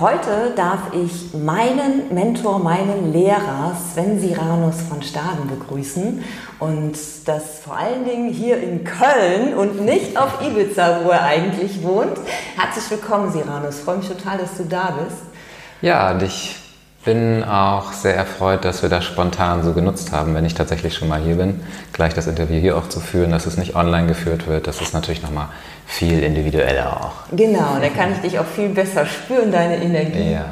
Heute darf ich meinen Mentor, meinen Lehrer Sven Siranus von Staden begrüßen und das vor allen Dingen hier in Köln und nicht auf Ibiza, wo er eigentlich wohnt. Herzlich willkommen, Siranus. Ich freue mich total, dass du da bist. Ja, und ich bin auch sehr erfreut, dass wir das spontan so genutzt haben, wenn ich tatsächlich schon mal hier bin, gleich das Interview hier auch zu führen, dass es nicht online geführt wird. Das ist natürlich nochmal viel individueller auch. Genau, da kann ich dich auch viel besser spüren, deine Energie. Ja.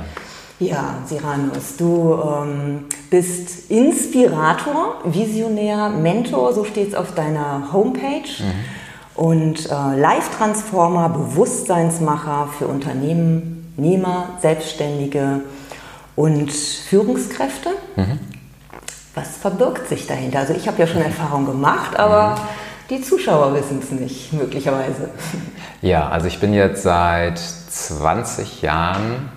Ja, Siranus, du ähm, bist Inspirator, Visionär, Mentor, so steht es auf deiner Homepage. Mhm. Und äh, Live-Transformer, Bewusstseinsmacher für Unternehmer, Selbstständige und Führungskräfte. Mhm. Was verbirgt sich dahinter? Also ich habe ja schon Erfahrung gemacht, aber... Mhm die Zuschauer wissen es nicht, möglicherweise. Ja, also ich bin jetzt seit 20 Jahren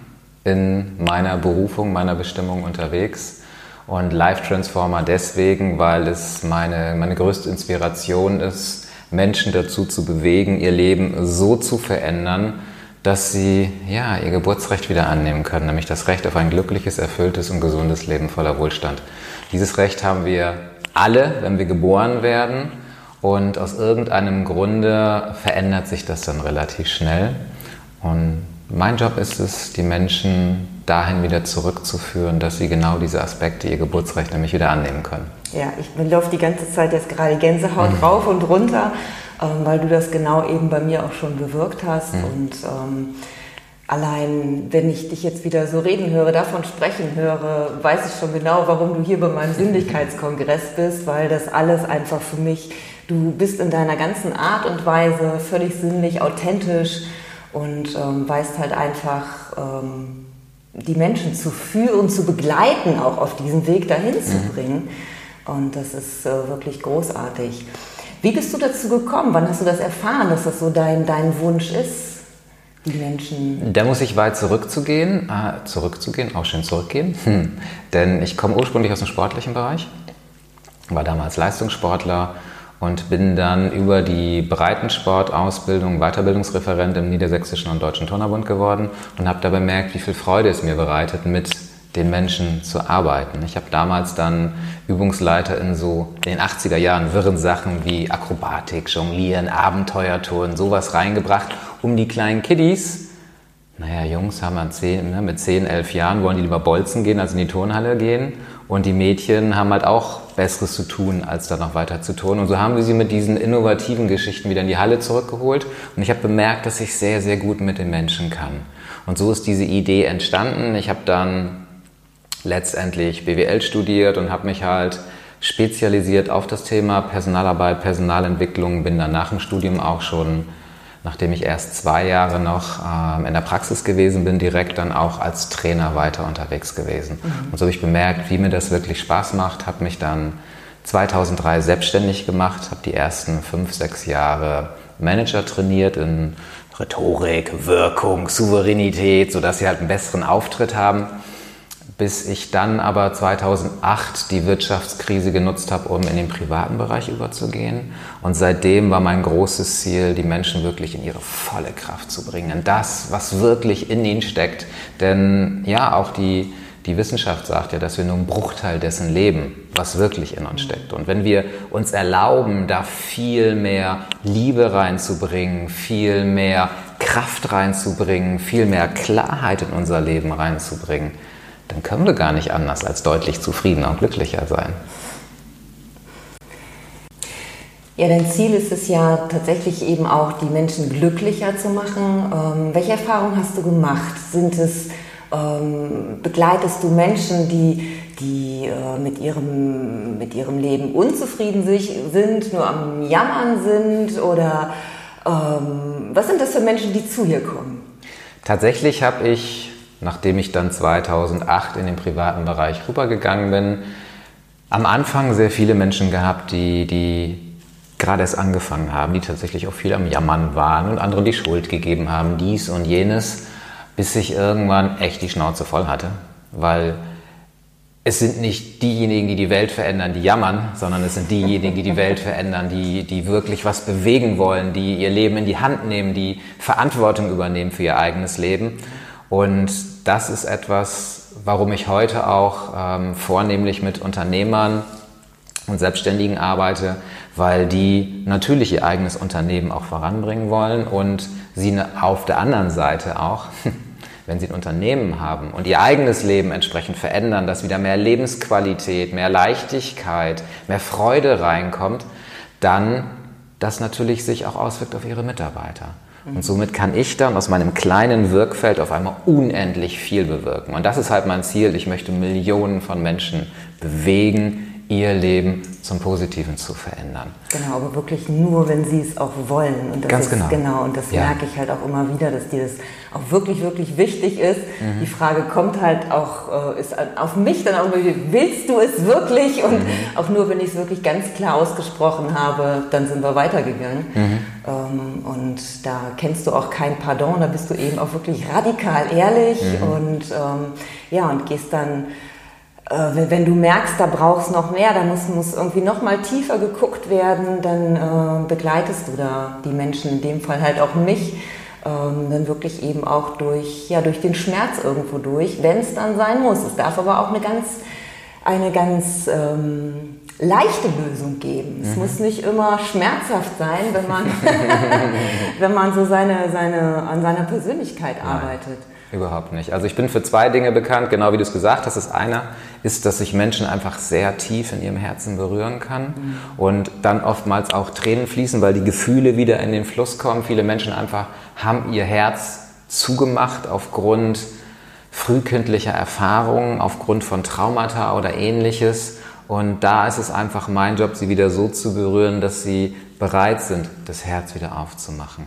in meiner Berufung, meiner Bestimmung unterwegs. Und Life Transformer deswegen, weil es meine, meine größte Inspiration ist, Menschen dazu zu bewegen, ihr Leben so zu verändern, dass sie ja, ihr Geburtsrecht wieder annehmen können, nämlich das Recht auf ein glückliches, erfülltes und gesundes Leben voller Wohlstand. Dieses Recht haben wir alle, wenn wir geboren werden. Und aus irgendeinem Grunde verändert sich das dann relativ schnell. Und mein Job ist es, die Menschen dahin wieder zurückzuführen, dass sie genau diese Aspekte, ihr Geburtsrecht nämlich wieder annehmen können. Ja, ich laufe die ganze Zeit jetzt gerade Gänsehaut mhm. rauf und runter, ähm, weil du das genau eben bei mir auch schon bewirkt hast. Mhm. Und ähm, allein, wenn ich dich jetzt wieder so reden höre, davon sprechen höre, weiß ich schon genau, warum du hier bei meinem Sinnlichkeitskongress bist, weil das alles einfach für mich Du bist in deiner ganzen Art und Weise völlig sinnlich, authentisch und ähm, weißt halt einfach, ähm, die Menschen zu führen, zu begleiten, auch auf diesem Weg dahin mhm. zu bringen. Und das ist äh, wirklich großartig. Wie bist du dazu gekommen? Wann hast du das erfahren, dass das so dein, dein Wunsch ist? Die Menschen. Da muss ich weit zurückzugehen, äh, zurückzugehen, auch schön zurückgehen. Hm. Denn ich komme ursprünglich aus dem sportlichen Bereich, war damals Leistungssportler und bin dann über die Breitensportausbildung Weiterbildungsreferent im Niedersächsischen und Deutschen Turnerbund geworden und habe da bemerkt, wie viel Freude es mir bereitet, mit den Menschen zu arbeiten. Ich habe damals dann Übungsleiter in so den 80er Jahren wirren Sachen wie Akrobatik, Jonglieren, Abenteuertouren, sowas reingebracht, um die kleinen Kiddies naja, Jungs haben wir zehn, ne, mit 10, 11 Jahren, wollen die lieber bolzen gehen, als in die Turnhalle gehen. Und die Mädchen haben halt auch Besseres zu tun, als da noch weiter zu tun. Und so haben wir sie mit diesen innovativen Geschichten wieder in die Halle zurückgeholt. Und ich habe bemerkt, dass ich sehr, sehr gut mit den Menschen kann. Und so ist diese Idee entstanden. Ich habe dann letztendlich BWL studiert und habe mich halt spezialisiert auf das Thema Personalarbeit, Personalentwicklung, bin dann nach dem Studium auch schon nachdem ich erst zwei Jahre noch ähm, in der Praxis gewesen bin, direkt dann auch als Trainer weiter unterwegs gewesen. Mhm. Und so habe ich bemerkt, wie mir das wirklich Spaß macht, habe mich dann 2003 selbstständig gemacht, habe die ersten fünf, sechs Jahre Manager trainiert in Rhetorik, Wirkung, Souveränität, sodass sie halt einen besseren Auftritt haben bis ich dann aber 2008 die Wirtschaftskrise genutzt habe, um in den privaten Bereich überzugehen. Und seitdem war mein großes Ziel, die Menschen wirklich in ihre volle Kraft zu bringen, das, was wirklich in ihnen steckt. Denn ja, auch die, die Wissenschaft sagt ja, dass wir nur einen Bruchteil dessen leben, was wirklich in uns steckt. Und wenn wir uns erlauben, da viel mehr Liebe reinzubringen, viel mehr Kraft reinzubringen, viel mehr Klarheit in unser Leben reinzubringen, dann können wir gar nicht anders als deutlich zufriedener und glücklicher sein. Ja, dein Ziel ist es ja tatsächlich eben auch, die Menschen glücklicher zu machen. Ähm, welche Erfahrungen hast du gemacht? Sind es, ähm, begleitest du Menschen, die, die äh, mit, ihrem, mit ihrem Leben unzufrieden sich, sind, nur am Jammern sind? Oder ähm, was sind das für Menschen, die zu dir kommen? Tatsächlich habe ich nachdem ich dann 2008 in den privaten Bereich rübergegangen bin, am Anfang sehr viele Menschen gehabt, die, die gerade erst angefangen haben, die tatsächlich auch viel am Jammern waren und anderen die Schuld gegeben haben, dies und jenes, bis ich irgendwann echt die Schnauze voll hatte, weil es sind nicht diejenigen, die die Welt verändern, die jammern, sondern es sind diejenigen, die die Welt verändern, die, die wirklich was bewegen wollen, die ihr Leben in die Hand nehmen, die Verantwortung übernehmen für ihr eigenes Leben. Und das ist etwas, warum ich heute auch ähm, vornehmlich mit Unternehmern und Selbstständigen arbeite, weil die natürlich ihr eigenes Unternehmen auch voranbringen wollen und sie ne, auf der anderen Seite auch wenn Sie ein Unternehmen haben und Ihr eigenes Leben entsprechend verändern, dass wieder mehr Lebensqualität, mehr Leichtigkeit, mehr Freude reinkommt, dann das natürlich sich auch auswirkt auf Ihre Mitarbeiter. Und somit kann ich dann aus meinem kleinen Wirkfeld auf einmal unendlich viel bewirken. Und das ist halt mein Ziel. Ich möchte Millionen von Menschen bewegen, ihr Leben zum Positiven zu verändern. Genau, aber wirklich nur, wenn sie es auch wollen. Und das Ganz ist, genau. Genau, und das ja. merke ich halt auch immer wieder, dass dir das auch wirklich, wirklich wichtig ist. Mhm. Die Frage kommt halt auch, äh, ist auf mich dann auch, willst du es wirklich? Und mhm. auch nur, wenn ich es wirklich ganz klar ausgesprochen habe, dann sind wir weitergegangen. Mhm. Ähm, und da kennst du auch kein Pardon, da bist du eben auch wirklich radikal ehrlich mhm. und ähm, ja, und gehst dann äh, wenn du merkst, da brauchst noch mehr, da muss, muss irgendwie noch mal tiefer geguckt werden, dann äh, begleitest du da die Menschen, in dem Fall halt auch mich, ähm, dann wirklich eben auch durch, ja, durch den Schmerz irgendwo durch, wenn es dann sein muss. Es darf aber auch eine ganz, eine ganz ähm, leichte Lösung geben. Es mhm. muss nicht immer schmerzhaft sein, wenn man, wenn man so seine, seine, an seiner Persönlichkeit Nein. arbeitet. Überhaupt nicht. Also ich bin für zwei Dinge bekannt, genau wie du es gesagt hast. Das eine ist, dass ich Menschen einfach sehr tief in ihrem Herzen berühren kann mhm. und dann oftmals auch Tränen fließen, weil die Gefühle wieder in den Fluss kommen. Viele Menschen einfach haben ihr Herz zugemacht aufgrund frühkindlicher Erfahrungen, aufgrund von Traumata oder ähnliches. Und da ist es einfach mein Job, sie wieder so zu berühren, dass sie bereit sind, das Herz wieder aufzumachen.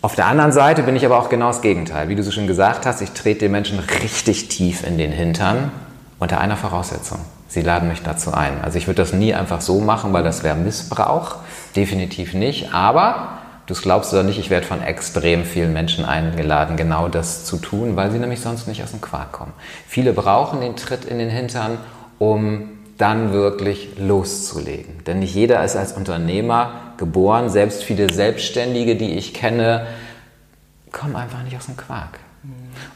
Auf der anderen Seite bin ich aber auch genau das Gegenteil. Wie du so schon gesagt hast, ich trete den Menschen richtig tief in den Hintern unter einer Voraussetzung. Sie laden mich dazu ein. Also ich würde das nie einfach so machen, weil das wäre Missbrauch. Definitiv nicht. Aber du glaubst oder nicht, ich werde von extrem vielen Menschen eingeladen, genau das zu tun, weil sie nämlich sonst nicht aus dem Quark kommen. Viele brauchen den Tritt in den Hintern, um dann wirklich loszulegen. Denn nicht jeder ist als Unternehmer geboren. Selbst viele Selbstständige, die ich kenne, kommen einfach nicht aus dem Quark.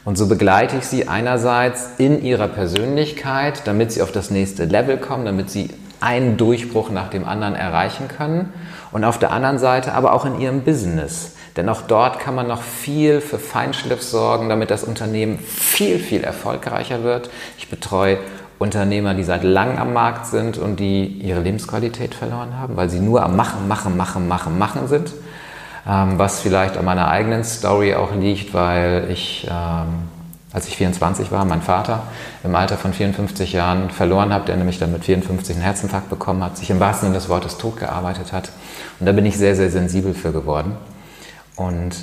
Und so begleite ich sie einerseits in ihrer Persönlichkeit, damit sie auf das nächste Level kommen, damit sie einen Durchbruch nach dem anderen erreichen können. Und auf der anderen Seite aber auch in ihrem Business. Denn auch dort kann man noch viel für Feinschliff sorgen, damit das Unternehmen viel, viel erfolgreicher wird. Ich betreue Unternehmer, die seit langem am Markt sind und die ihre Lebensqualität verloren haben, weil sie nur am Machen, Machen, Machen, Machen, Machen sind. Ähm, was vielleicht an meiner eigenen Story auch liegt, weil ich, ähm, als ich 24 war, meinen Vater im Alter von 54 Jahren verloren habe, der nämlich dann mit 54 einen Herzinfarkt bekommen hat, sich im wahrsten Sinne des Wortes tot gearbeitet hat. Und da bin ich sehr, sehr sensibel für geworden. Und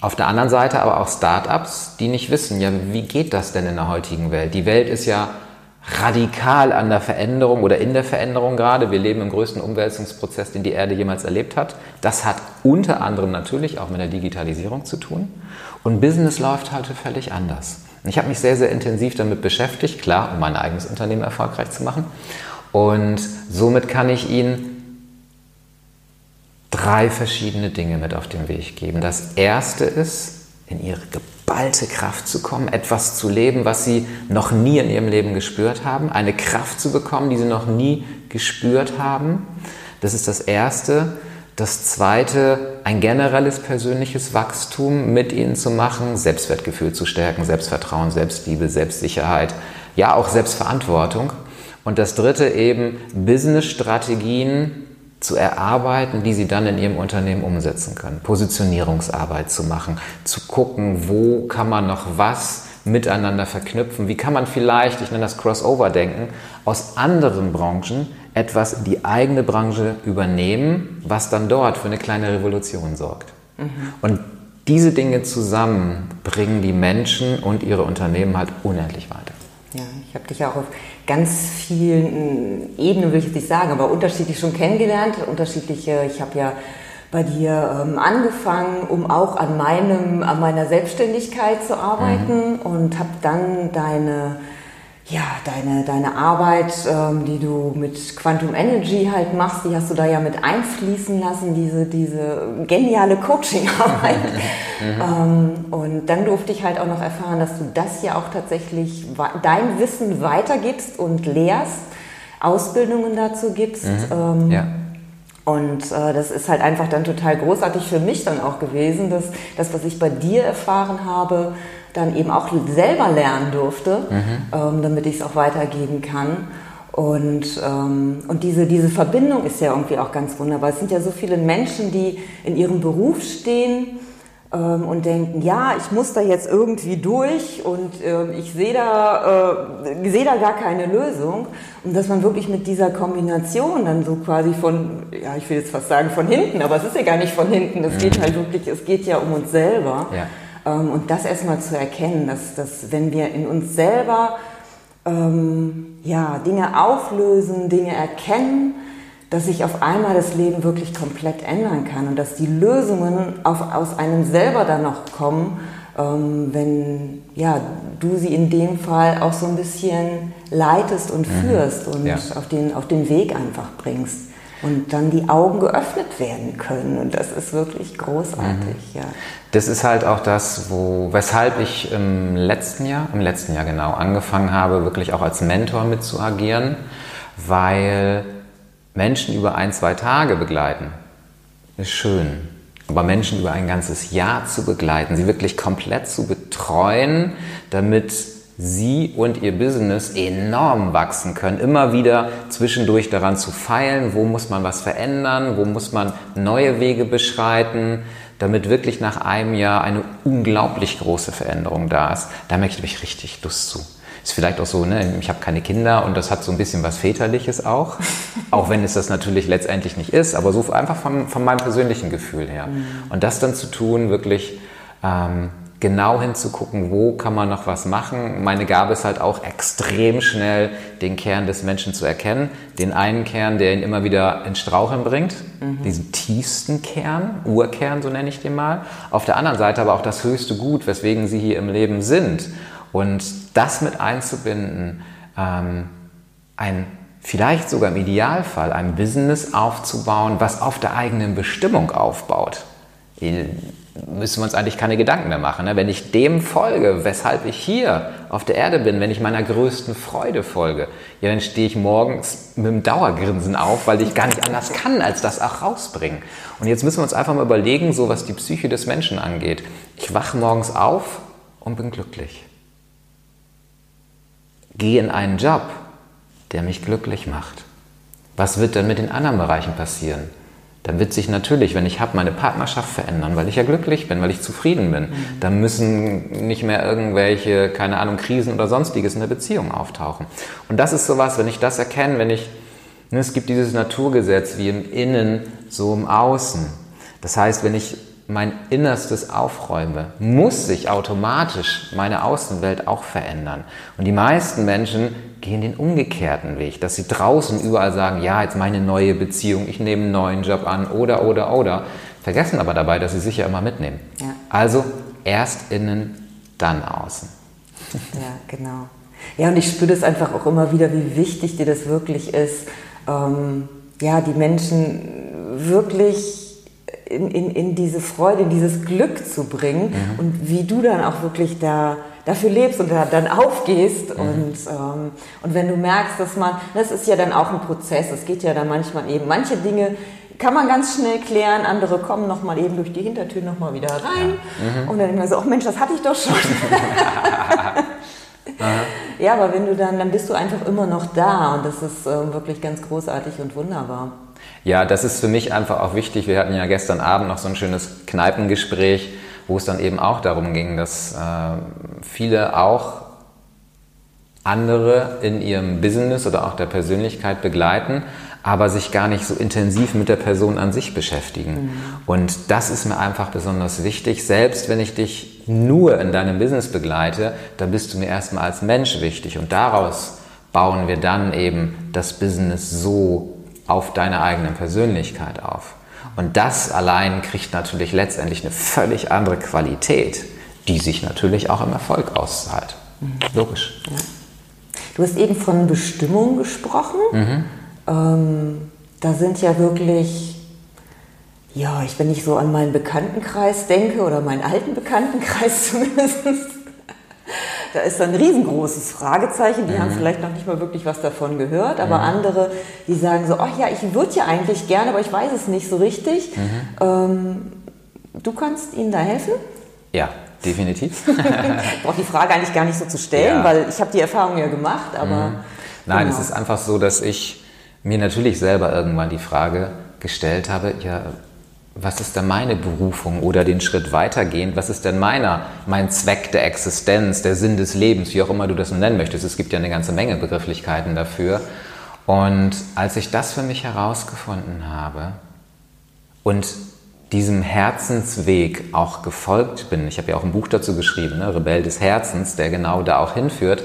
auf der anderen Seite aber auch Startups, die nicht wissen, ja, wie geht das denn in der heutigen Welt? Die Welt ist ja radikal an der Veränderung oder in der Veränderung gerade. Wir leben im größten Umwälzungsprozess, den die Erde jemals erlebt hat. Das hat unter anderem natürlich auch mit der Digitalisierung zu tun. Und Business läuft halt völlig anders. Ich habe mich sehr, sehr intensiv damit beschäftigt, klar, um mein eigenes Unternehmen erfolgreich zu machen. Und somit kann ich Ihnen drei verschiedene Dinge mit auf den Weg geben. Das erste ist, in ihre geballte Kraft zu kommen, etwas zu leben, was sie noch nie in ihrem Leben gespürt haben, eine Kraft zu bekommen, die sie noch nie gespürt haben. Das ist das Erste. Das Zweite, ein generelles persönliches Wachstum mit ihnen zu machen, Selbstwertgefühl zu stärken, Selbstvertrauen, Selbstliebe, Selbstsicherheit, ja auch Selbstverantwortung. Und das Dritte eben Business-Strategien zu erarbeiten, die sie dann in ihrem Unternehmen umsetzen können. Positionierungsarbeit zu machen, zu gucken, wo kann man noch was miteinander verknüpfen, wie kann man vielleicht, ich nenne das Crossover-Denken, aus anderen Branchen etwas in die eigene Branche übernehmen, was dann dort für eine kleine Revolution sorgt. Mhm. Und diese Dinge zusammen bringen die Menschen und ihre Unternehmen halt unendlich weiter. Ja, Ich habe dich auch auf ganz vielen Ebenen, will ich jetzt nicht sagen, aber unterschiedlich schon kennengelernt. Unterschiedliche, ich habe ja bei dir ähm, angefangen, um auch an, meinem, an meiner Selbstständigkeit zu arbeiten mhm. und habe dann deine ja, deine, deine Arbeit, ähm, die du mit Quantum Energy halt machst, die hast du da ja mit einfließen lassen, diese, diese geniale Coaching-Arbeit. Mhm. ähm, und dann durfte ich halt auch noch erfahren, dass du das ja auch tatsächlich dein Wissen weitergibst und lehrst, Ausbildungen dazu gibst. Mhm. Ähm, ja. Und äh, das ist halt einfach dann total großartig für mich dann auch gewesen, dass das, was ich bei dir erfahren habe, dann eben auch selber lernen durfte, mhm. ähm, damit ich es auch weitergeben kann. Und, ähm, und diese, diese Verbindung ist ja irgendwie auch ganz wunderbar. Es sind ja so viele Menschen, die in ihrem Beruf stehen ähm, und denken, ja, ich muss da jetzt irgendwie durch und äh, ich sehe da, äh, seh da gar keine Lösung. Und dass man wirklich mit dieser Kombination dann so quasi von, ja, ich will jetzt fast sagen von hinten, aber es ist ja gar nicht von hinten, es mhm. geht halt wirklich, es geht ja um uns selber. Ja ähm, und das erstmal zu erkennen, dass, dass wenn wir in uns selber ähm, ja, Dinge auflösen, Dinge erkennen, dass sich auf einmal das Leben wirklich komplett ändern kann und dass die Lösungen auf, aus einem selber dann noch kommen, ähm, wenn ja, du sie in dem Fall auch so ein bisschen leitest und mhm. führst und ja. auf, den, auf den Weg einfach bringst und dann die Augen geöffnet werden können. Und das ist wirklich großartig, mhm. ja. Das ist halt auch das, wo, weshalb ich im letzten Jahr, im letzten Jahr genau, angefangen habe, wirklich auch als Mentor mit zu agieren, weil Menschen über ein, zwei Tage begleiten, ist schön. Aber Menschen über ein ganzes Jahr zu begleiten, sie wirklich komplett zu betreuen, damit Sie und Ihr Business enorm wachsen können. Immer wieder zwischendurch daran zu feilen, wo muss man was verändern, wo muss man neue Wege beschreiten, damit wirklich nach einem Jahr eine unglaublich große Veränderung da ist. Da möchte ich richtig Lust zu. Ist vielleicht auch so, ne? ich habe keine Kinder und das hat so ein bisschen was Väterliches auch. auch wenn es das natürlich letztendlich nicht ist, aber so einfach von, von meinem persönlichen Gefühl her. Mhm. Und das dann zu tun, wirklich ähm, genau hinzugucken, wo kann man noch was machen. Meine Gabe ist halt auch extrem schnell den Kern des Menschen zu erkennen. Den einen Kern, der ihn immer wieder ins Straucheln bringt, mhm. diesen tiefsten Kern, Urkern, so nenne ich den mal. Auf der anderen Seite aber auch das höchste Gut, weswegen sie hier im Leben sind. Und das mit einzubinden, ähm, ein vielleicht sogar im Idealfall ein Business aufzubauen, was auf der eigenen Bestimmung aufbaut müssen wir uns eigentlich keine Gedanken mehr machen. Ne? Wenn ich dem folge, weshalb ich hier auf der Erde bin, wenn ich meiner größten Freude folge, ja, dann stehe ich morgens mit dem Dauergrinsen auf, weil ich gar nicht anders kann, als das auch rausbringen. Und jetzt müssen wir uns einfach mal überlegen, so was die Psyche des Menschen angeht. Ich wache morgens auf und bin glücklich. Gehe in einen Job, der mich glücklich macht. Was wird dann mit den anderen Bereichen passieren? Dann wird sich natürlich, wenn ich habe, meine Partnerschaft verändern, weil ich ja glücklich bin, weil ich zufrieden bin. Mhm. Dann müssen nicht mehr irgendwelche, keine Ahnung, Krisen oder sonstiges in der Beziehung auftauchen. Und das ist sowas, wenn ich das erkenne, wenn ich, ne, es gibt dieses Naturgesetz wie im Innen, so im Außen. Das heißt, wenn ich mein Innerstes aufräume, muss sich automatisch meine Außenwelt auch verändern. Und die meisten Menschen gehen den umgekehrten Weg, dass sie draußen überall sagen, ja, jetzt meine neue Beziehung, ich nehme einen neuen Job an oder, oder, oder, vergessen aber dabei, dass sie sich ja immer mitnehmen. Ja. Also erst innen, dann außen. Ja, genau. Ja, und ich spüre das einfach auch immer wieder, wie wichtig dir das wirklich ist, ähm, ja, die Menschen wirklich in, in, in diese Freude, in dieses Glück zu bringen mhm. und wie du dann auch wirklich da dafür lebst und da, dann aufgehst mhm. und, ähm, und wenn du merkst, dass man, das ist ja dann auch ein Prozess, es geht ja dann manchmal eben, manche Dinge kann man ganz schnell klären, andere kommen nochmal eben durch die Hintertür nochmal wieder rein ja. mhm. und dann immer so, oh Mensch, das hatte ich doch schon. ja, aber wenn du dann, dann bist du einfach immer noch da und das ist äh, wirklich ganz großartig und wunderbar. Ja, das ist für mich einfach auch wichtig. Wir hatten ja gestern Abend noch so ein schönes Kneipengespräch, wo es dann eben auch darum ging, dass äh, viele auch andere in ihrem Business oder auch der Persönlichkeit begleiten, aber sich gar nicht so intensiv mit der Person an sich beschäftigen. Mhm. Und das ist mir einfach besonders wichtig. Selbst wenn ich dich nur in deinem Business begleite, dann bist du mir erstmal als Mensch wichtig und daraus bauen wir dann eben das Business so auf deine eigene Persönlichkeit auf. Und das allein kriegt natürlich letztendlich eine völlig andere Qualität, die sich natürlich auch im Erfolg auszahlt. Mhm. Logisch. Ja. Du hast eben von Bestimmung gesprochen. Mhm. Ähm, da sind ja wirklich, ja, ich, wenn ich so an meinen Bekanntenkreis denke oder meinen alten Bekanntenkreis zumindest, da ist ein riesengroßes Fragezeichen. Die mhm. haben vielleicht noch nicht mal wirklich was davon gehört, aber mhm. andere, die sagen so, ach ja, ich würde ja eigentlich gerne, aber ich weiß es nicht so richtig. Mhm. Ähm, du kannst ihnen da helfen? Ja, definitiv. ich brauche die Frage eigentlich gar nicht so zu stellen, ja. weil ich habe die Erfahrung ja gemacht, aber... Mhm. Nein, genau. es ist einfach so, dass ich mir natürlich selber irgendwann die Frage gestellt habe, ja, was ist denn meine Berufung oder den Schritt weitergehend, was ist denn meiner, mein Zweck der Existenz, der Sinn des Lebens, wie auch immer du das nennen möchtest. Es gibt ja eine ganze Menge Begrifflichkeiten dafür. Und als ich das für mich herausgefunden habe und diesem Herzensweg auch gefolgt bin, ich habe ja auch ein Buch dazu geschrieben, ne, Rebell des Herzens, der genau da auch hinführt,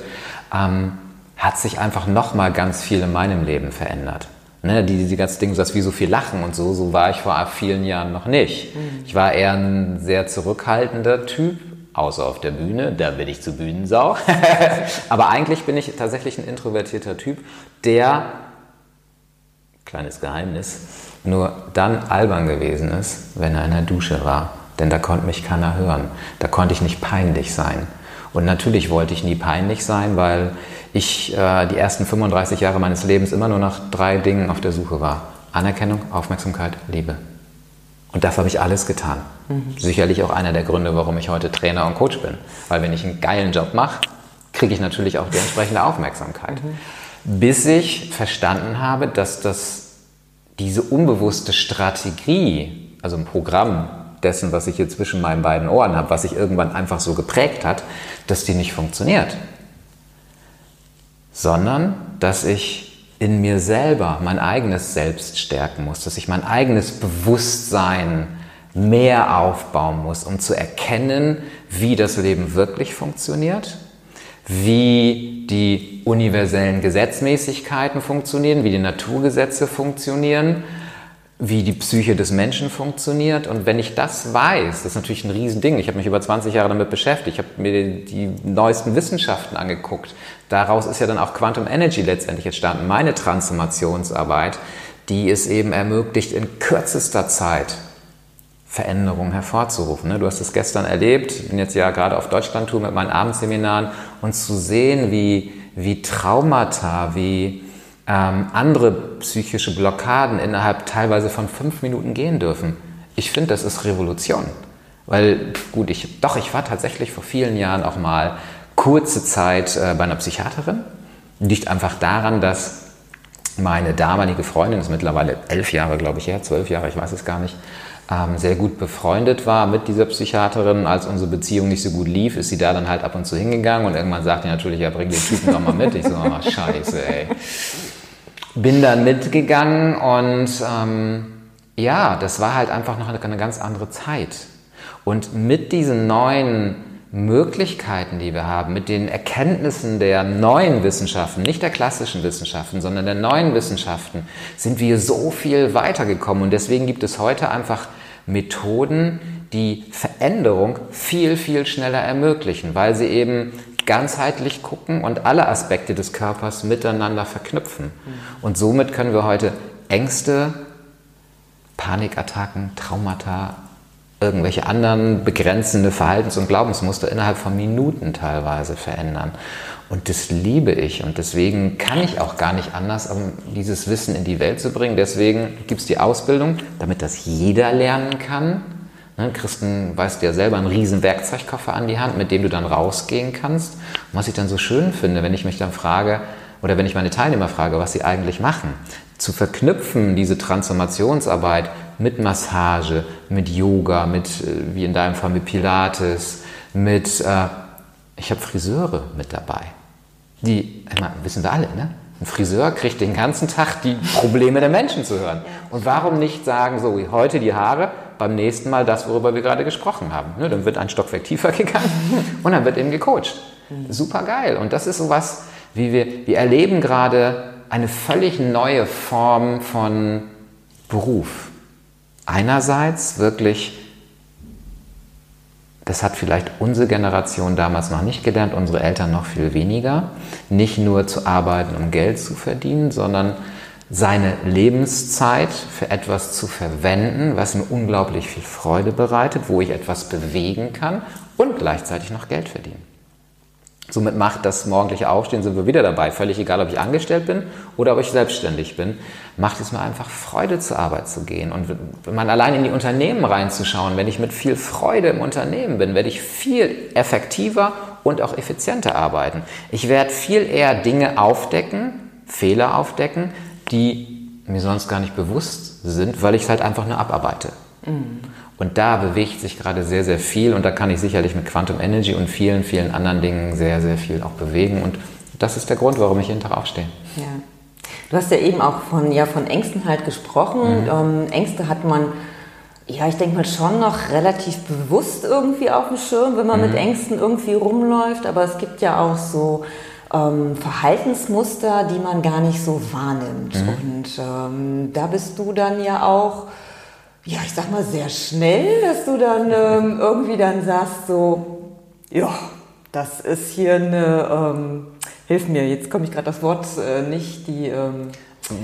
ähm, hat sich einfach nochmal ganz viel in meinem Leben verändert. Ne, die, die ganzen Dinge, das wie so viel Lachen und so, so war ich vor vielen Jahren noch nicht. Mhm. Ich war eher ein sehr zurückhaltender Typ, außer auf der Bühne, da bin ich zu Bühnensau. Aber eigentlich bin ich tatsächlich ein introvertierter Typ, der, kleines Geheimnis, nur dann albern gewesen ist, wenn er in der Dusche war. Denn da konnte mich keiner hören. Da konnte ich nicht peinlich sein. Und natürlich wollte ich nie peinlich sein, weil ich äh, die ersten 35 Jahre meines Lebens immer nur nach drei Dingen auf der Suche war. Anerkennung, Aufmerksamkeit, Liebe. Und dafür habe ich alles getan. Mhm. Sicherlich auch einer der Gründe, warum ich heute Trainer und Coach bin. Weil wenn ich einen geilen Job mache, kriege ich natürlich auch die entsprechende Aufmerksamkeit. Mhm. Bis ich verstanden habe, dass das, diese unbewusste Strategie, also ein Programm dessen, was ich hier zwischen meinen beiden Ohren habe, was sich irgendwann einfach so geprägt hat, dass die nicht funktioniert sondern dass ich in mir selber mein eigenes Selbst stärken muss, dass ich mein eigenes Bewusstsein mehr aufbauen muss, um zu erkennen, wie das Leben wirklich funktioniert, wie die universellen Gesetzmäßigkeiten funktionieren, wie die Naturgesetze funktionieren wie die Psyche des Menschen funktioniert. Und wenn ich das weiß, das ist natürlich ein Riesending. Ich habe mich über 20 Jahre damit beschäftigt. Ich habe mir die neuesten Wissenschaften angeguckt. Daraus ist ja dann auch Quantum Energy letztendlich entstanden. Meine Transformationsarbeit, die es eben ermöglicht, in kürzester Zeit Veränderungen hervorzurufen. Du hast es gestern erlebt. Ich bin jetzt ja gerade auf Deutschlandtour mit meinen Abendseminaren und zu sehen, wie, wie Traumata, wie ähm, andere psychische Blockaden innerhalb teilweise von fünf Minuten gehen dürfen. Ich finde, das ist Revolution. Weil, gut, ich, doch, ich war tatsächlich vor vielen Jahren auch mal kurze Zeit äh, bei einer Psychiaterin. Liegt einfach daran, dass meine damalige Freundin, das ist mittlerweile elf Jahre, glaube ich, her, zwölf Jahre, ich weiß es gar nicht, ähm, sehr gut befreundet war mit dieser Psychiaterin. Als unsere Beziehung nicht so gut lief, ist sie da dann halt ab und zu hingegangen und irgendwann sagte sie natürlich, ja, bring den Typen doch mal mit. Ich so, oh, scheiße, ey bin dann mitgegangen und ähm, ja, das war halt einfach noch eine, eine ganz andere Zeit. Und mit diesen neuen Möglichkeiten, die wir haben, mit den Erkenntnissen der neuen Wissenschaften, nicht der klassischen Wissenschaften, sondern der neuen Wissenschaften, sind wir so viel weitergekommen. Und deswegen gibt es heute einfach Methoden, die Veränderung viel, viel schneller ermöglichen, weil sie eben ganzheitlich gucken und alle Aspekte des Körpers miteinander verknüpfen. Mhm. Und somit können wir heute Ängste, Panikattacken, Traumata, irgendwelche anderen begrenzende Verhaltens- und Glaubensmuster innerhalb von Minuten teilweise verändern. Und das liebe ich und deswegen kann ich auch gar nicht anders, um dieses Wissen in die Welt zu bringen. Deswegen gibt es die Ausbildung, damit das jeder lernen kann Ne, Christen weist dir selber einen riesen Werkzeugkoffer an die Hand, mit dem du dann rausgehen kannst. Und was ich dann so schön finde, wenn ich mich dann frage, oder wenn ich meine Teilnehmer frage, was sie eigentlich machen, zu verknüpfen diese Transformationsarbeit mit Massage, mit Yoga, mit, äh, wie in deinem Fall, mit Pilates, mit, äh, ich habe Friseure mit dabei. Die, meine, wissen wir alle, ne? Ein Friseur kriegt den ganzen Tag die Probleme der Menschen zu hören. Und warum nicht sagen, so, heute die Haare, beim nächsten Mal das, worüber wir gerade gesprochen haben. Ne, dann wird ein Stockwerk tiefer gegangen und dann wird eben gecoacht. Super geil. Und das ist sowas, wie wir, wir erleben gerade eine völlig neue Form von Beruf. Einerseits wirklich, das hat vielleicht unsere Generation damals noch nicht gelernt, unsere Eltern noch viel weniger, nicht nur zu arbeiten, um Geld zu verdienen, sondern seine Lebenszeit für etwas zu verwenden, was mir unglaublich viel Freude bereitet, wo ich etwas bewegen kann und gleichzeitig noch Geld verdienen. Somit macht das morgendliche Aufstehen, sind wir wieder dabei, völlig egal, ob ich angestellt bin oder ob ich selbstständig bin, macht es mir einfach Freude, zur Arbeit zu gehen. Und wenn man allein in die Unternehmen reinzuschauen, wenn ich mit viel Freude im Unternehmen bin, werde ich viel effektiver und auch effizienter arbeiten. Ich werde viel eher Dinge aufdecken, Fehler aufdecken, die mir sonst gar nicht bewusst sind, weil ich es halt einfach nur abarbeite. Mhm. Und da bewegt sich gerade sehr, sehr viel und da kann ich sicherlich mit Quantum Energy und vielen, vielen anderen Dingen sehr, sehr viel auch bewegen. Und das ist der Grund, warum ich jeden Tag aufstehe. Ja. Du hast ja eben auch von, ja, von Ängsten halt gesprochen. Mhm. Ähm, Ängste hat man, ja, ich denke mal schon noch relativ bewusst irgendwie auf dem Schirm, wenn man mhm. mit Ängsten irgendwie rumläuft. Aber es gibt ja auch so ähm, Verhaltensmuster, die man gar nicht so wahrnimmt. Mhm. Und ähm, da bist du dann ja auch ja, ich sag mal, sehr schnell, dass du dann ähm, irgendwie dann sagst, so, ja, das ist hier eine, ähm, hilf mir, jetzt komme ich gerade das Wort äh, nicht, die... Ähm,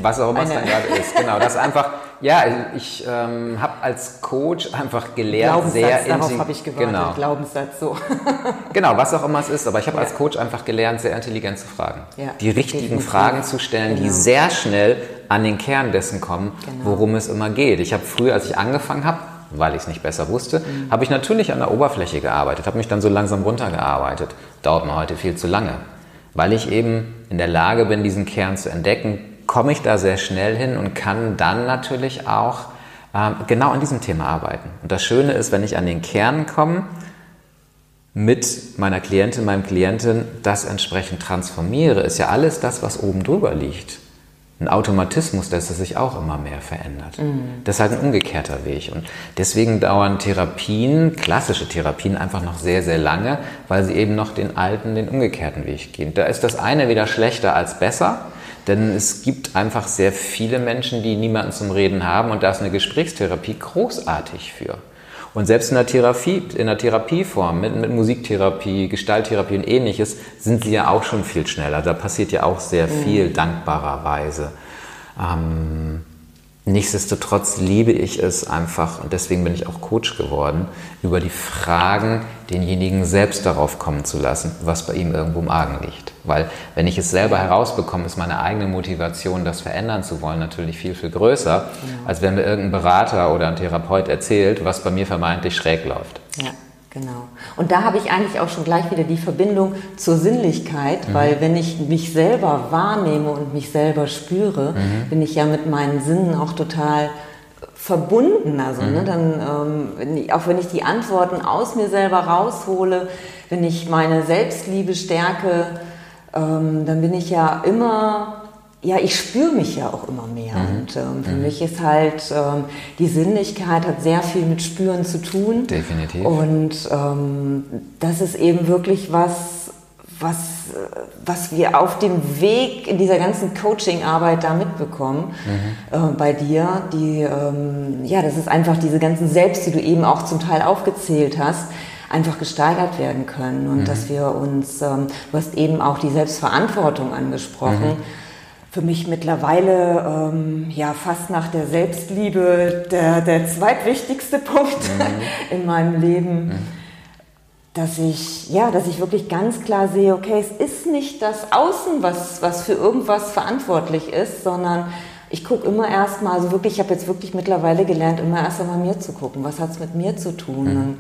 was auch immer es dann gerade ist, genau. Das einfach, ja, ich ähm, habe als Coach einfach gelernt, sehr darauf habe ich gewartet, genau. Glaubenssatz, so. genau, was auch immer es ist, aber ich habe ja. als Coach einfach gelernt, sehr intelligent zu fragen. Ja, die richtigen definitiv. Fragen zu stellen, genau. die sehr schnell an den Kern dessen kommen, genau. worum es immer geht. Ich habe früher, als ich angefangen habe, weil ich es nicht besser wusste, mhm. habe ich natürlich an der Oberfläche gearbeitet, habe mich dann so langsam runtergearbeitet. Dauert mir heute viel zu lange, weil ich eben in der Lage bin, diesen Kern zu entdecken, komme ich da sehr schnell hin und kann dann natürlich auch ähm, genau an diesem Thema arbeiten. Und das Schöne ist, wenn ich an den Kern komme, mit meiner Klientin, meinem Klienten das entsprechend transformiere, ist ja alles das, was oben drüber liegt. Ein Automatismus, dass es sich auch immer mehr verändert. Mhm. Das ist halt ein umgekehrter Weg. Und deswegen dauern Therapien, klassische Therapien, einfach noch sehr, sehr lange, weil sie eben noch den alten, den umgekehrten Weg gehen. Da ist das eine wieder schlechter als besser. Denn es gibt einfach sehr viele Menschen, die niemanden zum Reden haben und da ist eine Gesprächstherapie großartig für. Und selbst in der Therapie, in der Therapieform, mit, mit Musiktherapie, Gestalttherapie und ähnliches, sind sie ja auch schon viel schneller. Da passiert ja auch sehr mhm. viel, mhm. dankbarerweise. Ähm, Nichtsdestotrotz liebe ich es einfach, und deswegen bin ich auch Coach geworden, über die Fragen denjenigen selbst darauf kommen zu lassen, was bei ihm irgendwo im Argen liegt. Weil wenn ich es selber herausbekomme, ist meine eigene Motivation, das verändern zu wollen, natürlich viel, viel größer, ja. als wenn mir irgendein Berater oder ein Therapeut erzählt, was bei mir vermeintlich schräg läuft. Ja. Genau. Und da habe ich eigentlich auch schon gleich wieder die Verbindung zur Sinnlichkeit, mhm. weil wenn ich mich selber wahrnehme und mich selber spüre, mhm. bin ich ja mit meinen Sinnen auch total verbunden. Also, ne, mhm. ne, dann, ähm, auch wenn ich die Antworten aus mir selber raushole, wenn ich meine Selbstliebe stärke, ähm, dann bin ich ja immer ja, ich spüre mich ja auch immer mehr. Mhm. Und ähm, für mhm. mich ist halt, ähm, die Sinnlichkeit hat sehr viel mit Spüren zu tun. Definitiv. Und ähm, das ist eben wirklich was, was, was wir auf dem Weg in dieser ganzen Coaching-Arbeit da mitbekommen mhm. äh, bei dir. Die, ähm, ja, das ist einfach diese ganzen Selbst, die du eben auch zum Teil aufgezählt hast einfach gesteigert werden können und mhm. dass wir uns, ähm, du hast eben auch die Selbstverantwortung angesprochen, mhm für mich mittlerweile ähm, ja fast nach der Selbstliebe der, der zweitwichtigste Punkt mhm. in meinem Leben, mhm. dass ich ja, dass ich wirklich ganz klar sehe, okay, es ist nicht das Außen, was, was für irgendwas verantwortlich ist, sondern ich gucke immer erstmal, also wirklich, ich habe jetzt wirklich mittlerweile gelernt, immer erst einmal mir zu gucken, was hat es mit mir zu tun. Mhm. Und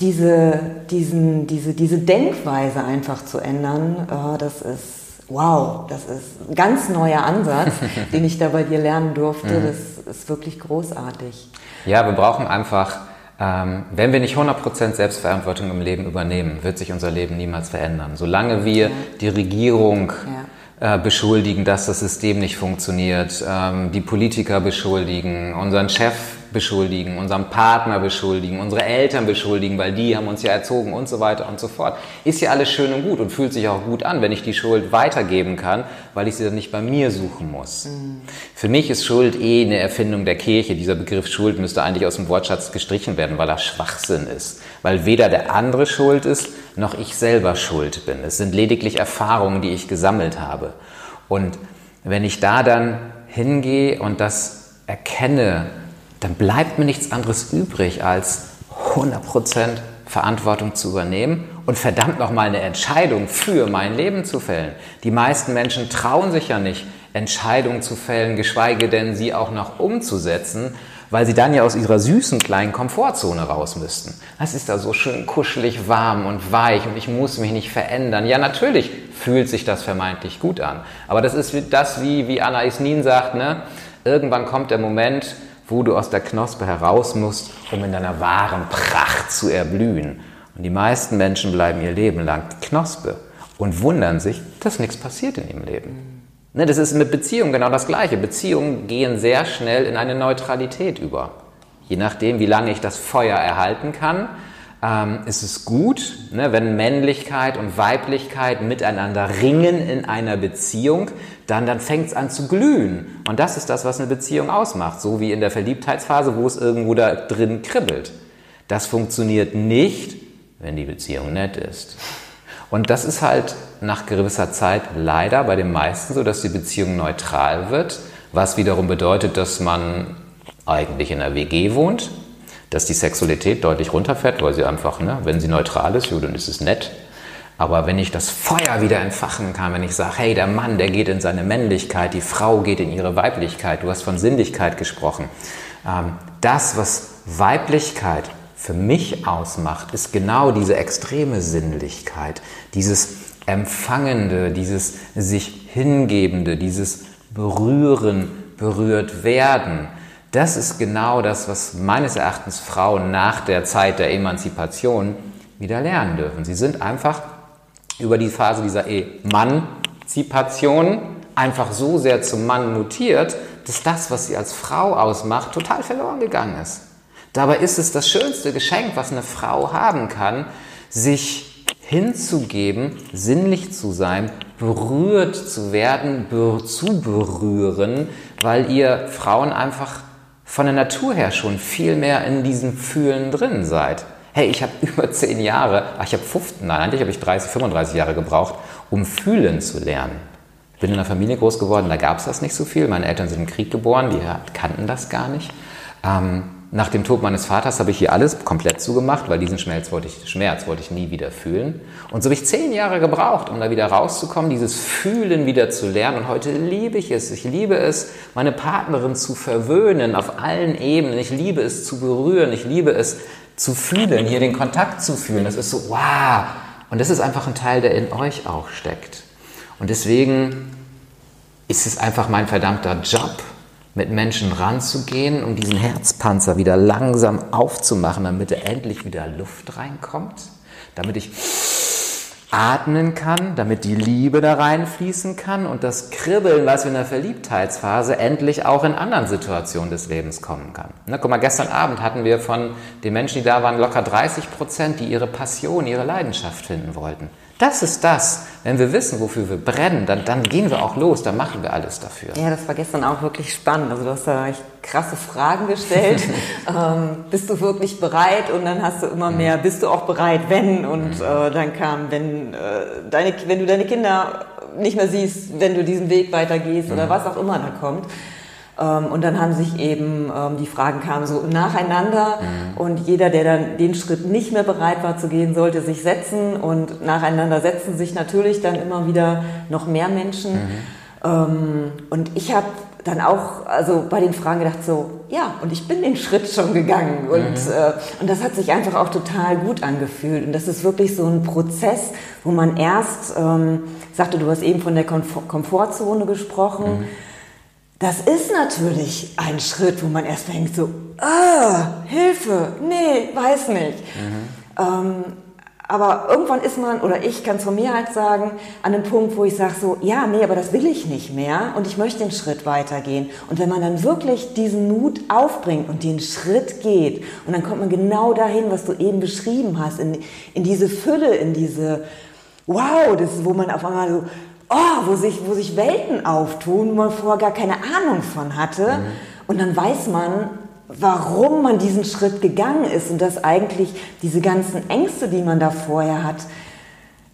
diese, diesen, diese, diese Denkweise einfach zu ändern, äh, das ist wow, das ist ein ganz neuer Ansatz, den ich da bei dir lernen durfte. Mhm. Das ist wirklich großartig. Ja, wir brauchen einfach, ähm, wenn wir nicht 100% Selbstverantwortung im Leben übernehmen, wird sich unser Leben niemals verändern. Solange wir ja. die Regierung ja. äh, beschuldigen, dass das System nicht funktioniert, ähm, die Politiker beschuldigen, unseren Chef beschuldigen, unseren Partner beschuldigen, unsere Eltern beschuldigen, weil die haben uns ja erzogen und so weiter und so fort. Ist ja alles schön und gut und fühlt sich auch gut an, wenn ich die Schuld weitergeben kann, weil ich sie dann nicht bei mir suchen muss. Mhm. Für mich ist Schuld eh eine Erfindung der Kirche. Dieser Begriff Schuld müsste eigentlich aus dem Wortschatz gestrichen werden, weil er Schwachsinn ist. Weil weder der andere schuld ist, noch ich selber schuld bin. Es sind lediglich Erfahrungen, die ich gesammelt habe. Und wenn ich da dann hingehe und das erkenne, dann bleibt mir nichts anderes übrig, als 100% Verantwortung zu übernehmen und verdammt nochmal eine Entscheidung für mein Leben zu fällen. Die meisten Menschen trauen sich ja nicht, Entscheidungen zu fällen, geschweige denn sie auch noch umzusetzen, weil sie dann ja aus ihrer süßen kleinen Komfortzone raus müssten. Es ist da so schön kuschelig, warm und weich und ich muss mich nicht verändern. Ja, natürlich fühlt sich das vermeintlich gut an. Aber das ist das, wie, wie Anna Isnin sagt, ne? irgendwann kommt der Moment, wo du aus der Knospe heraus musst, um in deiner wahren Pracht zu erblühen. Und die meisten Menschen bleiben ihr Leben lang Knospe und wundern sich, dass nichts passiert in ihrem Leben. Ne, das ist mit Beziehungen genau das Gleiche. Beziehungen gehen sehr schnell in eine Neutralität über. Je nachdem, wie lange ich das Feuer erhalten kann, ähm, ist es gut, ne, wenn Männlichkeit und Weiblichkeit miteinander ringen in einer Beziehung, dann, dann fängt es an zu glühen. Und das ist das, was eine Beziehung ausmacht. So wie in der Verliebtheitsphase, wo es irgendwo da drin kribbelt. Das funktioniert nicht, wenn die Beziehung nett ist. Und das ist halt nach gewisser Zeit leider bei den meisten so, dass die Beziehung neutral wird, was wiederum bedeutet, dass man eigentlich in einer WG wohnt, dass die Sexualität deutlich runterfährt, weil sie einfach, ne, wenn sie neutral ist, dann ist es nett. Aber wenn ich das Feuer wieder entfachen kann, wenn ich sage, hey, der Mann, der geht in seine Männlichkeit, die Frau geht in ihre Weiblichkeit, du hast von Sinnlichkeit gesprochen. Ähm, das, was Weiblichkeit für mich ausmacht, ist genau diese extreme Sinnlichkeit, dieses Empfangende, dieses sich Hingebende, dieses Berühren, berührt werden. Das ist genau das, was meines Erachtens Frauen nach der Zeit der Emanzipation wieder lernen dürfen. Sie sind einfach über die Phase dieser Emanzipation einfach so sehr zum Mann mutiert, dass das, was sie als Frau ausmacht, total verloren gegangen ist. Dabei ist es das schönste Geschenk, was eine Frau haben kann, sich hinzugeben, sinnlich zu sein, berührt zu werden, zu berühren, weil ihr Frauen einfach von der Natur her schon viel mehr in diesem Fühlen drin seid. Hey, ich habe über zehn Jahre, ach, ich habe 15, nein, eigentlich habe ich 30, 35 Jahre gebraucht, um fühlen zu lernen. Ich bin in einer Familie groß geworden, da gab es das nicht so viel. Meine Eltern sind im Krieg geboren, die kannten das gar nicht. Ähm, nach dem Tod meines Vaters habe ich hier alles komplett zugemacht, weil diesen Schmerz wollte ich, Schmerz wollte ich nie wieder fühlen. Und so habe ich zehn Jahre gebraucht, um da wieder rauszukommen, dieses Fühlen wieder zu lernen. Und heute liebe ich es. Ich liebe es, meine Partnerin zu verwöhnen auf allen Ebenen. Ich liebe es zu berühren. Ich liebe es zu fühlen, hier den Kontakt zu fühlen. Das ist so, wow. Und das ist einfach ein Teil, der in euch auch steckt. Und deswegen ist es einfach mein verdammter Job, mit Menschen ranzugehen, um diesen Herzpanzer wieder langsam aufzumachen, damit er endlich wieder Luft reinkommt, damit ich atmen kann, damit die Liebe da reinfließen kann und das Kribbeln, was wir in der Verliebtheitsphase endlich auch in anderen Situationen des Lebens kommen kann. Na, guck mal, gestern Abend hatten wir von den Menschen, die da waren, locker 30 Prozent, die ihre Passion, ihre Leidenschaft finden wollten. Das ist das. Wenn wir wissen, wofür wir brennen, dann, dann gehen wir auch los, dann machen wir alles dafür. Ja, das war gestern auch wirklich spannend. Also du hast da echt krasse Fragen gestellt. ähm, bist du wirklich bereit? Und dann hast du immer mehr, mhm. bist du auch bereit, wenn? Und mhm. äh, dann kam, wenn, äh, deine, wenn du deine Kinder nicht mehr siehst, wenn du diesen Weg weitergehst oder mhm. was auch immer da kommt. Ähm, und dann haben sich eben, ähm, die Fragen kamen so nacheinander mhm. und jeder, der dann den Schritt nicht mehr bereit war zu gehen, sollte sich setzen und nacheinander setzen sich natürlich dann immer wieder noch mehr Menschen. Mhm. Ähm, und ich habe dann auch also bei den Fragen gedacht so, ja, und ich bin den Schritt schon gegangen und, mhm. äh, und das hat sich einfach auch total gut angefühlt und das ist wirklich so ein Prozess, wo man erst, ähm, sagte, du hast eben von der Komfortzone gesprochen, mhm das ist natürlich ein Schritt, wo man erst denkt so, ah, Hilfe, nee, weiß nicht. Mhm. Ähm, Aber irgendwann ist man, oder ich kann es von mir halt sagen, an einem Punkt, wo ich sage so, ja, nee, aber das will ich nicht mehr und ich möchte den Schritt weitergehen. Und wenn man dann wirklich diesen Mut aufbringt und den Schritt geht, und dann kommt man genau dahin, was du eben beschrieben hast, in, in diese Fülle, in diese, wow, das ist, wo man auf einmal so, oh, wo sich, wo sich Welten auftun, wo man vorher gar keine Ahnung von hatte. Mhm. Und dann weiß man, warum man diesen Schritt gegangen ist und dass eigentlich diese ganzen Ängste, die man da vorher hat,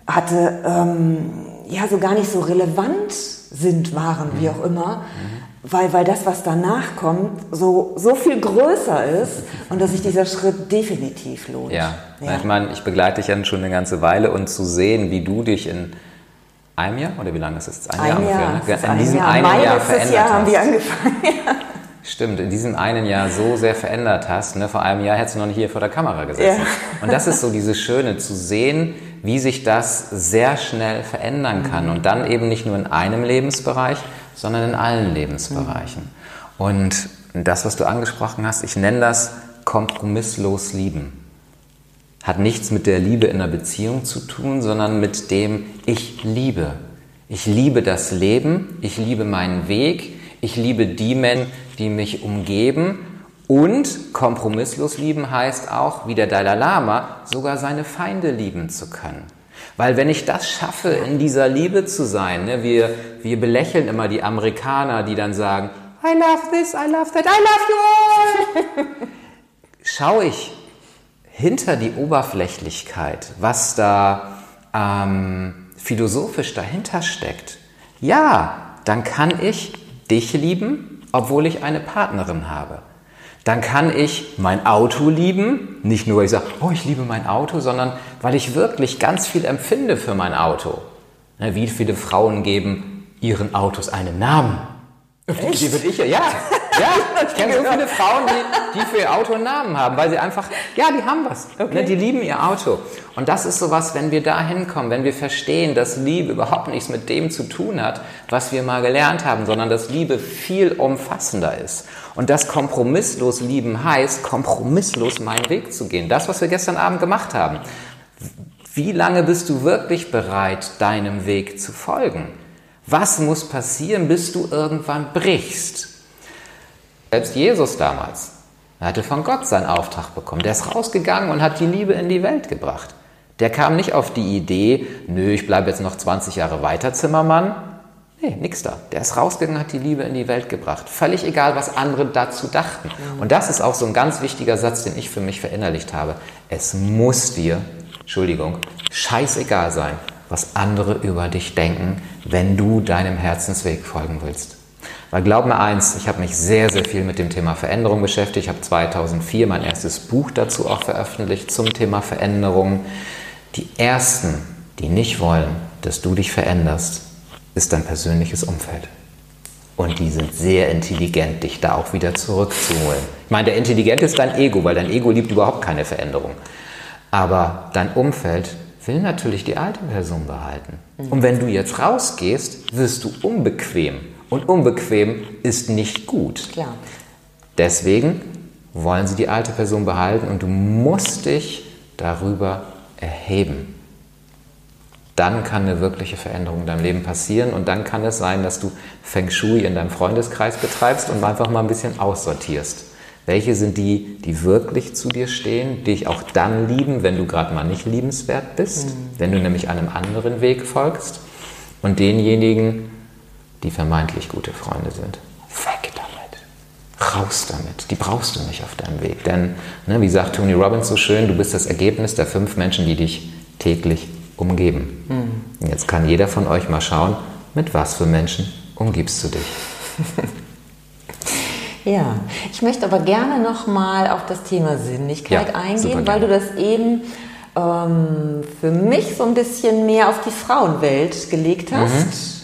hatte, ähm, ja, so gar nicht so relevant sind, waren, wie auch immer. Mhm. Weil, weil das, was danach kommt, so, so viel größer ist und dass sich dieser Schritt definitiv lohnt. Ja, ja. ich meine, ich begleite dich ja schon eine ganze Weile und zu sehen, wie du dich in einem Jahr oder wie lange ist es? Ein, ein Jahr, Jahr ungefähr. Ne? In diesem Jahr. einen Mai Jahr verändert Jahr haben wir angefangen. Stimmt, in diesem einen Jahr so sehr verändert hast. Ne? Vor einem Jahr hättest du noch nicht hier vor der Kamera gesessen. Ja. Und das ist so dieses Schöne, zu sehen, wie sich das sehr schnell verändern kann. Und dann eben nicht nur in einem Lebensbereich, sondern in allen Lebensbereichen. Und das, was du angesprochen hast, ich nenne das kompromisslos lieben. Hat nichts mit der Liebe in einer Beziehung zu tun, sondern mit dem Ich liebe. Ich liebe das Leben, ich liebe meinen Weg, ich liebe die Menschen, die mich umgeben. Und kompromisslos lieben heißt auch, wie der Dalai Lama, sogar seine Feinde lieben zu können. Weil wenn ich das schaffe, in dieser Liebe zu sein, ne, wir, wir belächeln immer die Amerikaner, die dann sagen, I love this, I love that, I love you all. Schaue ich hinter die Oberflächlichkeit, was da ähm, philosophisch dahinter steckt, ja, dann kann ich dich lieben, obwohl ich eine Partnerin habe. Dann kann ich mein Auto lieben, nicht nur weil ich sage, oh, ich liebe mein Auto, sondern weil ich wirklich ganz viel empfinde für mein Auto. Ne, wie viele Frauen geben ihren Autos einen Namen? Echt? Die würde ich ja, ja. Ich kenne so viele Frauen, die, die für ihr Auto einen Namen haben, weil sie einfach, ja, die haben was. Okay. Ne, die lieben ihr Auto. Und das ist sowas, wenn wir da hinkommen, wenn wir verstehen, dass Liebe überhaupt nichts mit dem zu tun hat, was wir mal gelernt haben, sondern dass Liebe viel umfassender ist. Und das kompromisslos lieben heißt, kompromisslos meinen Weg zu gehen. Das, was wir gestern Abend gemacht haben. Wie lange bist du wirklich bereit, deinem Weg zu folgen? Was muss passieren, bis du irgendwann brichst? Selbst Jesus damals, er hatte von Gott seinen Auftrag bekommen. Der ist rausgegangen und hat die Liebe in die Welt gebracht. Der kam nicht auf die Idee, nö, ich bleibe jetzt noch 20 Jahre weiter Zimmermann. Nee, nix da. Der ist rausgegangen, hat die Liebe in die Welt gebracht. Völlig egal, was andere dazu dachten. Und das ist auch so ein ganz wichtiger Satz, den ich für mich verinnerlicht habe. Es muss dir, Entschuldigung, scheißegal sein, was andere über dich denken, wenn du deinem Herzensweg folgen willst. Weil glaub mir eins, ich habe mich sehr, sehr viel mit dem Thema Veränderung beschäftigt. Ich habe 2004 mein erstes Buch dazu auch veröffentlicht zum Thema Veränderung. Die Ersten, die nicht wollen, dass du dich veränderst, ist dein persönliches Umfeld. Und die sind sehr intelligent, dich da auch wieder zurückzuholen. Ich meine, der Intelligent ist dein Ego, weil dein Ego liebt überhaupt keine Veränderung. Aber dein Umfeld will natürlich die alte Person behalten. Und wenn du jetzt rausgehst, wirst du unbequem. Und unbequem ist nicht gut. Klar. Deswegen wollen sie die alte Person behalten und du musst dich darüber erheben. Dann kann eine wirkliche Veränderung in deinem Leben passieren und dann kann es sein, dass du Feng Shui in deinem Freundeskreis betreibst und einfach mal ein bisschen aussortierst. Welche sind die, die wirklich zu dir stehen, dich auch dann lieben, wenn du gerade mal nicht liebenswert bist, mhm. wenn du nämlich einem anderen Weg folgst und denjenigen, die vermeintlich gute Freunde sind. Weg damit. Raus damit. Die brauchst du nicht auf deinem Weg. Denn, ne, wie sagt Tony Robbins so schön, du bist das Ergebnis der fünf Menschen, die dich täglich umgeben. Mhm. Jetzt kann jeder von euch mal schauen, mit was für Menschen umgibst du dich. ja, ich möchte aber gerne nochmal auf das Thema Sinnlichkeit ja, eingehen, weil du das eben ähm, für mich so ein bisschen mehr auf die Frauenwelt gelegt hast. Mhm.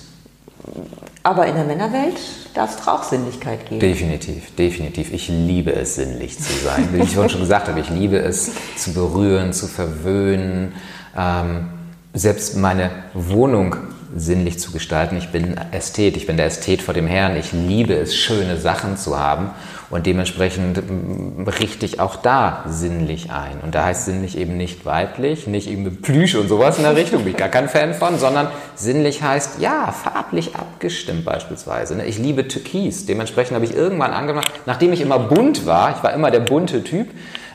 Aber in der Männerwelt darf es auch Sinnlichkeit geben. Definitiv, definitiv. Ich liebe es, sinnlich zu sein. Wie ich vorhin schon gesagt habe, ich liebe es zu berühren, zu verwöhnen, ähm, selbst meine Wohnung sinnlich zu gestalten. Ich bin Ästhet, ich bin der Ästhet vor dem Herrn. Ich liebe es, schöne Sachen zu haben. Und dementsprechend mm, richte ich auch da sinnlich ein. Und da heißt sinnlich eben nicht weiblich, nicht eben Plüsch und sowas in der Richtung, bin ich gar kein Fan von, sondern sinnlich heißt, ja, farblich abgestimmt beispielsweise. Ne? Ich liebe Türkis. Dementsprechend habe ich irgendwann angemacht, nachdem ich immer bunt war, ich war immer der bunte Typ,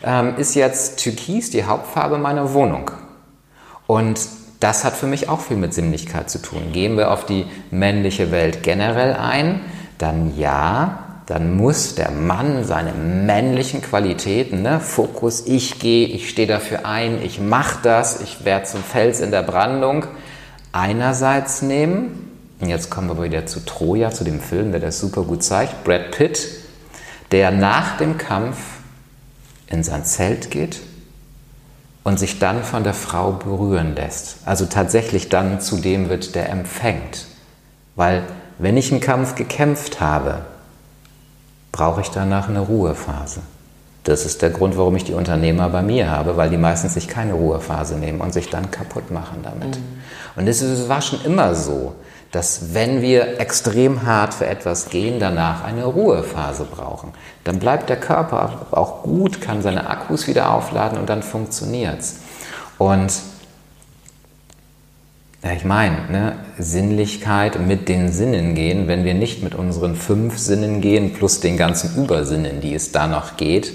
ähm, ist jetzt Türkis die Hauptfarbe meiner Wohnung. Und das hat für mich auch viel mit Sinnlichkeit zu tun. Gehen wir auf die männliche Welt generell ein, dann ja, dann muss der Mann seine männlichen Qualitäten, ne, Fokus, ich gehe, ich stehe dafür ein, ich mache das, ich werde zum Fels in der Brandung, einerseits nehmen. Und jetzt kommen wir wieder zu Troja, zu dem Film, der das super gut zeigt. Brad Pitt, der nach dem Kampf in sein Zelt geht und sich dann von der Frau berühren lässt. Also tatsächlich dann zu dem wird, der empfängt. Weil wenn ich einen Kampf gekämpft habe, brauche ich danach eine Ruhephase. Das ist der Grund, warum ich die Unternehmer bei mir habe, weil die meistens sich keine Ruhephase nehmen und sich dann kaputt machen damit. Mhm. Und es war schon immer so, dass wenn wir extrem hart für etwas gehen, danach eine Ruhephase brauchen. Dann bleibt der Körper auch gut, kann seine Akkus wieder aufladen und dann funktioniert es. Und ja, ich meine, ne, Sinnlichkeit mit den Sinnen gehen, wenn wir nicht mit unseren fünf Sinnen gehen, plus den ganzen Übersinnen, die es da noch geht,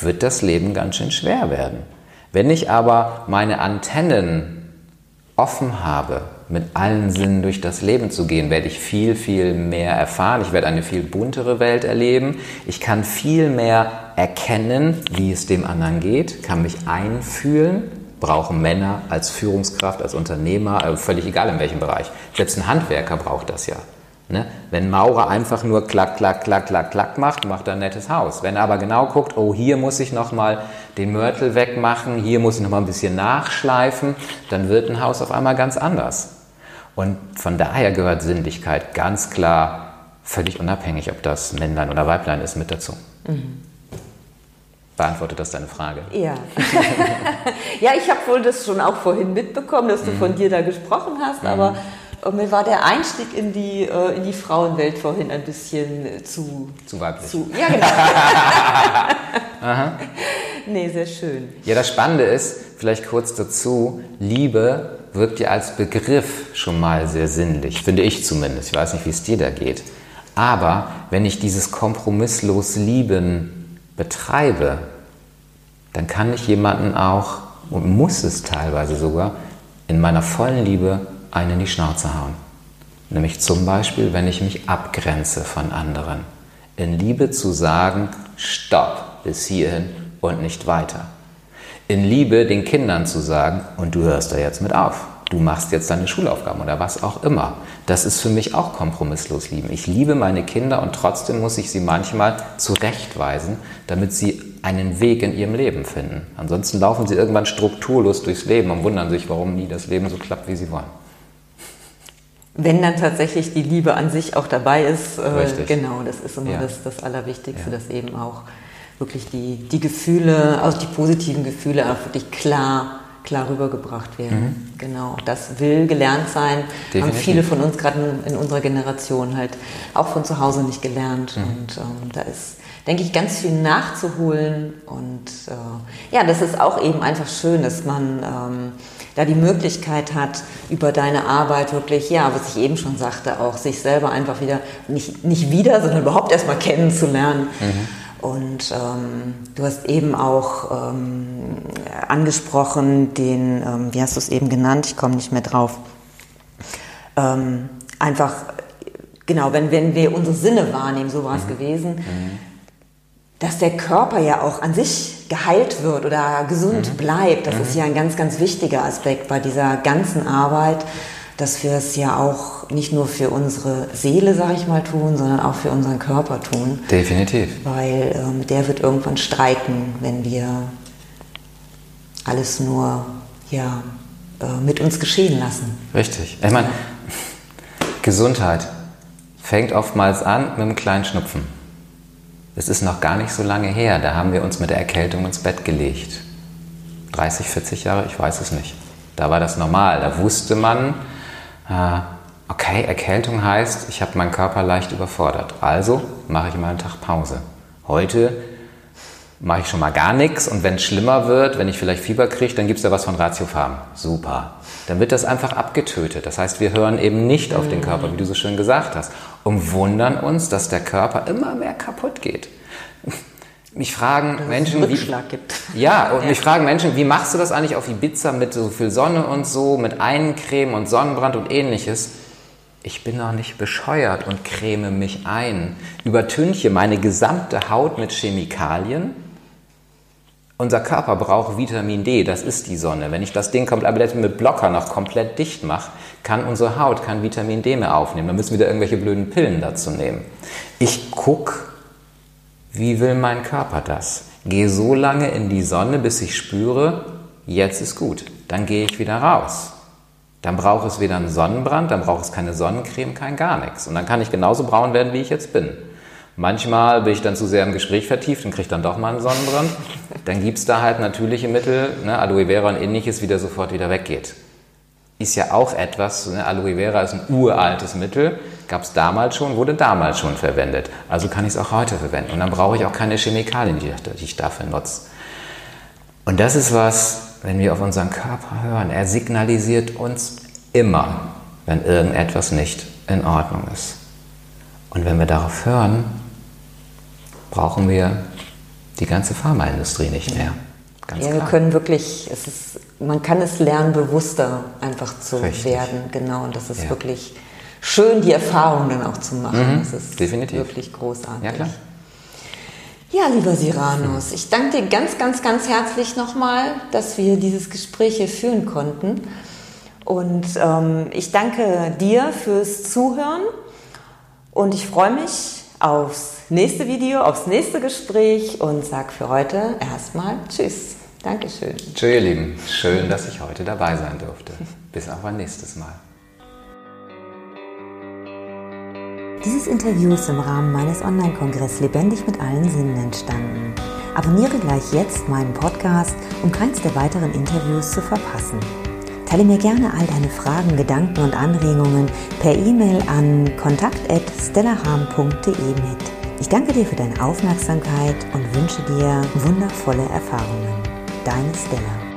wird das Leben ganz schön schwer werden. Wenn ich aber meine Antennen offen habe, mit allen Sinnen durch das Leben zu gehen, werde ich viel, viel mehr erfahren. Ich werde eine viel buntere Welt erleben. Ich kann viel mehr erkennen, wie es dem anderen geht, kann mich einfühlen. Brauchen Männer als Führungskraft, als Unternehmer, äh, völlig egal in welchem Bereich. Selbst ein Handwerker braucht das ja. Ne? Wenn Maurer einfach nur klack, klack, klack, klack, klack macht, macht er ein nettes Haus. Wenn er aber genau guckt, oh, hier muss ich nochmal den Mörtel wegmachen, hier muss ich nochmal ein bisschen nachschleifen, dann wird ein Haus auf einmal ganz anders. Und von daher gehört Sinnlichkeit ganz klar, völlig unabhängig, ob das Männlein oder Weiblein ist, mit dazu. Mhm. Beantwortet das deine Frage? Ja. ja, ich habe wohl das schon auch vorhin mitbekommen, dass du mhm. von dir da gesprochen hast, mhm. aber äh, mir war der Einstieg in die, äh, in die Frauenwelt vorhin ein bisschen äh, zu... Zu weiblich. Zu, ja, genau. Aha. Nee, sehr schön. Ja, das Spannende ist, vielleicht kurz dazu, Liebe wirkt ja als Begriff schon mal sehr sinnlich, finde ich zumindest. Ich weiß nicht, wie es dir da geht. Aber wenn ich dieses kompromisslos Lieben betreibe, dann kann ich jemanden auch, und muss es teilweise sogar, in meiner vollen Liebe einen in die Schnauze hauen. Nämlich zum Beispiel, wenn ich mich abgrenze von anderen. In Liebe zu sagen, stopp, bis hierhin und nicht weiter in Liebe den Kindern zu sagen, und du hörst da jetzt mit auf. Du machst jetzt deine Schulaufgaben oder was auch immer. Das ist für mich auch kompromisslos lieben. Ich liebe meine Kinder und trotzdem muss ich sie manchmal zurechtweisen, damit sie einen Weg in ihrem Leben finden. Ansonsten laufen sie irgendwann strukturlos durchs Leben und wundern sich, warum nie das Leben so klappt, wie sie wollen. Wenn dann tatsächlich die Liebe an sich auch dabei ist, äh, genau, das ist immer ja. das, das Allerwichtigste, ja. dass eben auch wirklich die, die Gefühle, also die positiven Gefühle auch wirklich klar, klar rübergebracht werden. Mhm. Genau, das will gelernt sein. Definitiv. Haben viele von uns gerade in, unserer Generation halt auch von zu Hause nicht gelernt. Mhm. Und ähm, da ist, denke ich, ganz viel nachzuholen. Und äh, ja, das ist auch eben einfach schön, dass man ähm, da die Möglichkeit hat, über deine Arbeit wirklich, ja, was ich eben schon sagte, auch sich selber einfach wieder, nicht, nicht wieder, sondern überhaupt erstmal kennenzulernen. Mhm und ähm, du hast eben auch ähm, angesprochen, den, ähm, wie hast du es eben genannt, ich komme nicht mehr drauf, ähm, einfach, genau, wenn, wenn wir unsere Sinne wahrnehmen, so war es mhm. gewesen, mhm. dass der Körper ja auch an sich geheilt wird oder gesund mhm. bleibt. Das ist mhm. ja ein ganz, ganz wichtiger Aspekt bei dieser ganzen Arbeit dass wir es ja auch nicht nur für unsere Seele, sag ich mal, tun, sondern auch für unseren Körper tun. Definitiv. Weil ähm, der wird irgendwann streiken, wenn wir alles nur ja, äh, mit uns geschehen lassen. Richtig. Ich meine, Gesundheit fängt oftmals an mit einem kleinen Schnupfen. Es ist noch gar nicht so lange her, da haben wir uns mit der Erkältung ins Bett gelegt. 30, 40 Jahre, ich weiß es nicht. Da war das normal. Da wusste man, äh, okay, Erkältung heißt, ich habe meinen Körper leicht überfordert. Also mache ich mal einen Tag Pause. Heute mache ich schon mal gar nichts und wenn es schlimmer wird, wenn ich vielleicht Fieber kriege, dann gibt es da was von Ratiofarm. Super. Dann wird das einfach abgetötet. Das heißt, wir hören eben nicht auf den Körper, wie du so schön gesagt hast, und wundern uns, dass der Körper immer mehr kaputt geht. Mich fragen dass Menschen, es Rückschlag wie, gibt. Ja, und ja. mich fragen Menschen, wie machst du das eigentlich auf Ibiza mit so viel Sonne und so, mit Eincreme und Sonnenbrand und ähnliches? Ich bin noch nicht bescheuert und creme mich ein, übertünche meine gesamte Haut mit Chemikalien unser Körper braucht Vitamin D, das ist die Sonne. Wenn ich das Ding komplett mit Blocker noch komplett dicht mache, kann unsere Haut kein Vitamin D mehr aufnehmen. Dann müssen wir da irgendwelche blöden Pillen dazu nehmen. Ich gucke, wie will mein Körper das? Gehe so lange in die Sonne, bis ich spüre, jetzt ist gut. Dann gehe ich wieder raus. Dann braucht es weder einen Sonnenbrand, dann braucht es keine Sonnencreme, kein gar nichts. Und dann kann ich genauso braun werden, wie ich jetzt bin. Manchmal bin ich dann zu sehr im Gespräch vertieft und kriege dann doch mal einen Sonnenbrand. Dann gibt es da halt natürliche Mittel, ne, Aloe Vera und ähnliches, wie der sofort wieder weggeht. Ist ja auch etwas, ne, Aloe Vera ist ein uraltes Mittel, gab es damals schon, wurde damals schon verwendet. Also kann ich es auch heute verwenden. Und dann brauche ich auch keine Chemikalien, die, ich dafür nutze. Und das ist was, wenn wir auf unseren Körper hören, er signalisiert uns immer, wenn irgendetwas nicht in Ordnung ist. Und wenn wir darauf hören, brauchen wir die ganze Pharmaindustrie nicht mehr. Ganz ja, klar. wir können wirklich, es ist, man kann es lernen, bewusster einfach zu Richtig. werden. Genau, und das ist ja. wirklich schön, die Erfahrung dann auch zu machen. Mhm, das ist definitiv. wirklich großartig. Ja, klar. Ja, lieber Siranus, ich danke dir ganz, ganz, ganz herzlich nochmal, dass wir dieses Gespräch hier führen konnten. Und ähm, ich danke dir fürs Zuhören und ich freue mich aufs nächste Video, aufs nächste Gespräch und sage für heute erstmal Tschüss. Dankeschön. Tschüss, ihr Lieben. Schön, dass ich heute dabei sein durfte. Bis auf ein nächstes Mal. Dieses Interview ist im Rahmen meines Online-Kongresses Lebendig mit allen Sinnen entstanden. Abonniere gleich jetzt meinen Podcast, um keins der weiteren Interviews zu verpassen. Teile mir gerne all deine Fragen, Gedanken und Anregungen per E-Mail an kontakt.stellaham.de mit. Ich danke dir für deine Aufmerksamkeit und wünsche dir wundervolle Erfahrungen. Deine Stella.